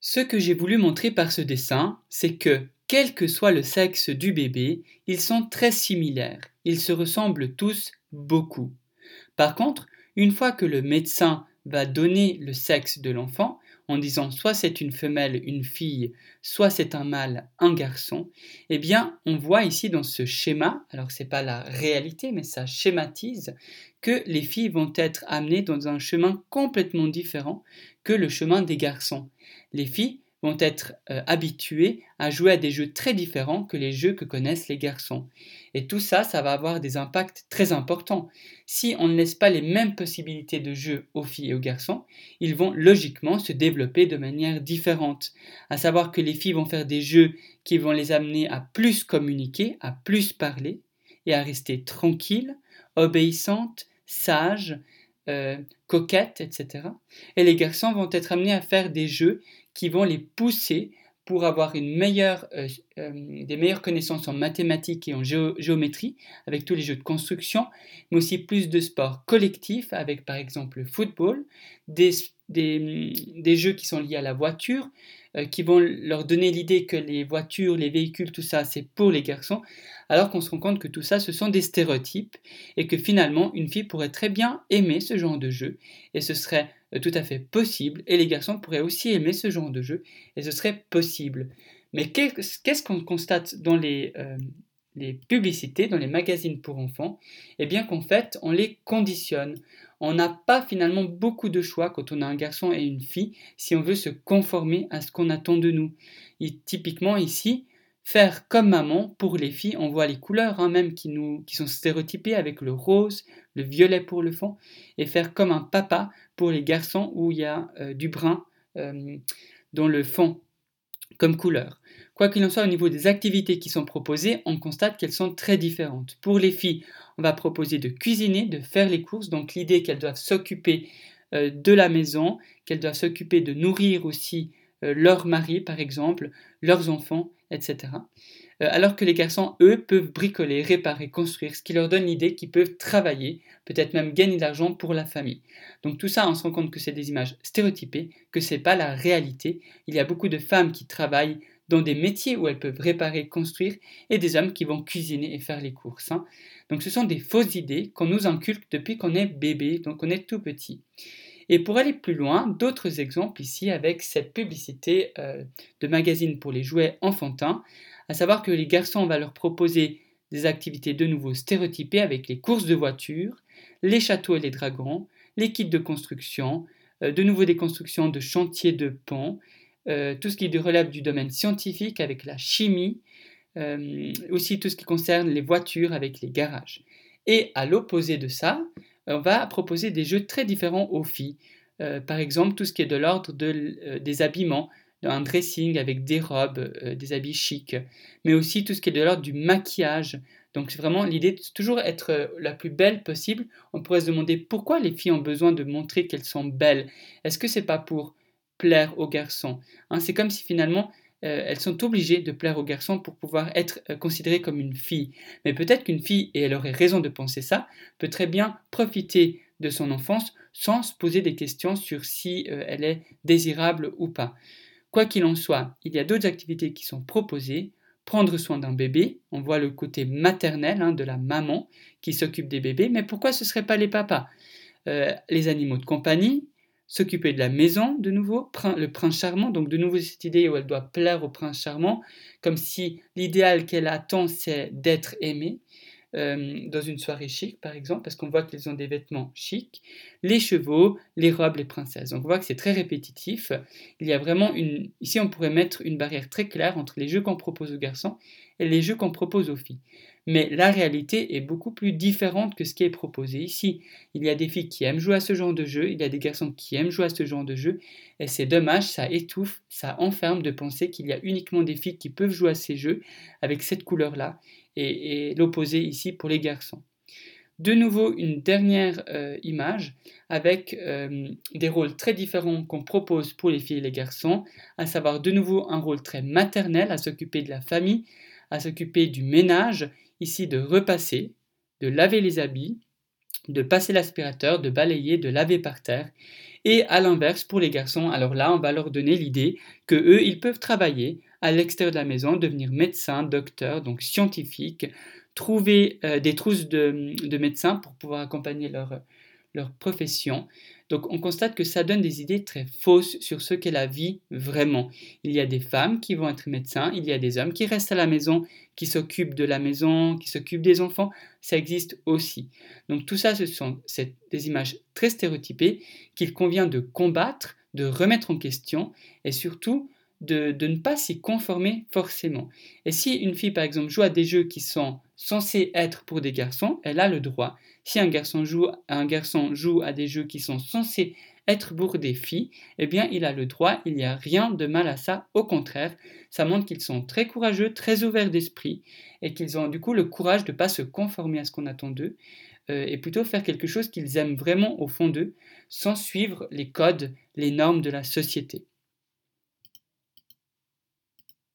Ce que j'ai voulu montrer par ce dessin, c'est que, quel que soit le sexe du bébé, ils sont très similaires, ils se ressemblent tous beaucoup. Par contre, une fois que le médecin va donner le sexe de l'enfant, en disant soit c'est une femelle, une fille, soit c'est un mâle, un garçon, eh bien, on voit ici dans ce schéma, alors ce n'est pas la réalité, mais ça schématise, que les filles vont être amenées dans un chemin complètement différent que le chemin des garçons. Les filles vont être euh, habituées à jouer à des jeux très différents que les jeux que connaissent les garçons. Et tout ça, ça va avoir des impacts très importants. Si on ne laisse pas les mêmes possibilités de jeu aux filles et aux garçons, ils vont logiquement se développer de manière différente. À savoir que les filles vont faire des jeux qui vont les amener à plus communiquer, à plus parler et à rester tranquilles, obéissantes, sages, euh, coquettes, etc. Et les garçons vont être amenés à faire des jeux qui vont les pousser pour avoir une meilleure, euh, des meilleures connaissances en mathématiques et en géométrie, avec tous les jeux de construction, mais aussi plus de sports collectifs, avec par exemple le football, des, des, jeux qui sont liés à la voiture, euh, qui vont leur donner l'idée que les voitures, les véhicules, tout ça, c'est pour les garçons, alors qu'on se rend compte que tout ça, ce sont des stéréotypes, et que finalement, une fille pourrait très bien aimer ce genre de jeu, et ce serait euh, tout à fait possible, et les garçons pourraient aussi aimer ce genre de jeu, et ce serait possible. Mais qu'est-ce qu'on constate dans les, euh, les publicités, dans les magazines pour enfants? Eh bien qu'en fait, on les conditionne. On n'a pas finalement beaucoup de choix quand on a un garçon et une fille si on veut se conformer à ce qu'on attend de nous. Et typiquement ici, faire comme maman pour les filles, on voit les couleurs hein, même qui sont stéréotypées avec le rose, le violet pour le fond, et faire comme un papa pour les garçons où il y a euh, du brun euh, dans le fond comme couleur. Quoi qu'il en soit, au niveau des activités qui sont proposées, on constate qu'elles sont très différentes. Pour les filles, on va proposer de cuisiner, de faire les courses, donc l'idée qu'elles doivent s'occuper euh, de la maison, qu'elles doivent s'occuper de nourrir aussi leur mari, par exemple, leurs enfants, etc. Euh, alors que les garçons, eux, peuvent bricoler, réparer, construire, ce qui leur donne l'idée qu'ils peuvent travailler, peut-être même gagner de l'argent pour la famille. Donc tout ça, on se rend compte que c'est des images stéréotypées, que ce n'est pas la réalité. Il y a beaucoup de femmes qui travaillent dans des métiers où elles peuvent réparer, construire, et des hommes qui vont cuisiner et faire les courses. Hein. Donc ce sont des fausses idées qu'on nous inculque depuis qu'on est bébé, donc on est tout petit. Et pour aller plus loin, d'autres exemples ici avec cette publicité euh, de magazine pour les jouets enfantins, à savoir que les garçons, on va leur proposer des activités de nouveau stéréotypées avec les courses de voitures, les châteaux et les dragons, les kits de construction, euh, de nouveau des constructions de chantiers de ponts, euh, tout ce qui relève du domaine scientifique avec la chimie, aussi tout ce qui concerne les voitures avec les garages. Et à l'opposé de ça, va proposer des jeux très différents aux filles. Euh, par exemple, tout ce qui est de l'ordre euh, des habillements, un dressing avec des robes, euh, des habits chics, mais aussi tout ce qui est de l'ordre du maquillage. Donc c'est vraiment l'idée de toujours être la plus belle possible. On pourrait se demander pourquoi les filles ont besoin de montrer qu'elles sont belles. Est-ce que c'est pas pour plaire aux garçons hein, C'est comme si finalement euh, elles sont obligées de plaire aux garçons pour pouvoir être euh, considérées comme une fille. Mais peut-être qu'une fille, et elle aurait raison de penser ça, peut très bien profiter de son enfance sans se poser des questions sur si euh, elle est désirable ou pas. Quoi qu'il en soit, il y a d'autres activités qui sont proposées. Prendre soin d'un bébé, on voit le côté maternel hein, de la maman qui s'occupe des bébés, mais pourquoi ce ne serait pas les papas? Les animaux de compagnie, s'occuper de la maison de nouveau, le prince charmant, donc de nouveau cette idée où elle doit plaire au prince charmant, comme si l'idéal qu'elle attend c'est d'être aimée. Euh, dans une soirée chic par exemple, parce qu'on voit qu'ils ont des vêtements chics, les chevaux, les robes, les princesses. Donc on voit que c'est très répétitif. Il y a vraiment une. Ici, on pourrait mettre une barrière très claire entre les jeux qu'on propose aux garçons les jeux qu'on propose aux filles. Mais la réalité est beaucoup plus différente que ce qui est proposé ici. Il y a des filles qui aiment jouer à ce genre de jeu, il y a des garçons qui aiment jouer à ce genre de jeu, et c'est dommage, ça étouffe, ça enferme de penser qu'il y a uniquement des filles qui peuvent jouer à ces jeux avec cette couleur-là, et, l'opposé ici pour les garçons. De nouveau, une dernière euh, image avec euh, des rôles très différents qu'on propose pour les filles et les garçons, à savoir de nouveau un rôle très maternel à s'occuper de la famille, à s'occuper du ménage, ici de repasser, de laver les habits, de passer l'aspirateur, de balayer, de laver par terre. Et à l'inverse, pour les garçons, alors là, on va leur donner l'idée que eux, ils peuvent travailler à l'extérieur de la maison, devenir médecin, docteur, donc scientifique, trouver euh, des trousses de, de, médecins pour pouvoir accompagner leur profession. Donc on constate que ça donne des idées très fausses sur ce qu'est la vie vraiment. Il y a des femmes qui vont être médecins, il y a des hommes qui restent à la maison, qui s'occupent de la maison, qui s'occupent des enfants, ça existe aussi. Donc tout ça, ce sont des images très stéréotypées qu'il convient de combattre, de remettre en question et surtout de, ne pas s'y conformer forcément. Et si une fille, par exemple, joue à des jeux qui sont censés être pour des garçons, elle a le droit. Si un garçon joue, un garçon joue à des jeux qui sont censés être pour des filles, eh bien, il a le droit, il n'y a rien de mal à ça. Au contraire, ça montre qu'ils sont très courageux, très ouverts d'esprit, et qu'ils ont du coup le courage de ne pas se conformer à ce qu'on attend d'eux, euh, et plutôt faire quelque chose qu'ils aiment vraiment au fond d'eux, sans suivre les codes, les normes de la société.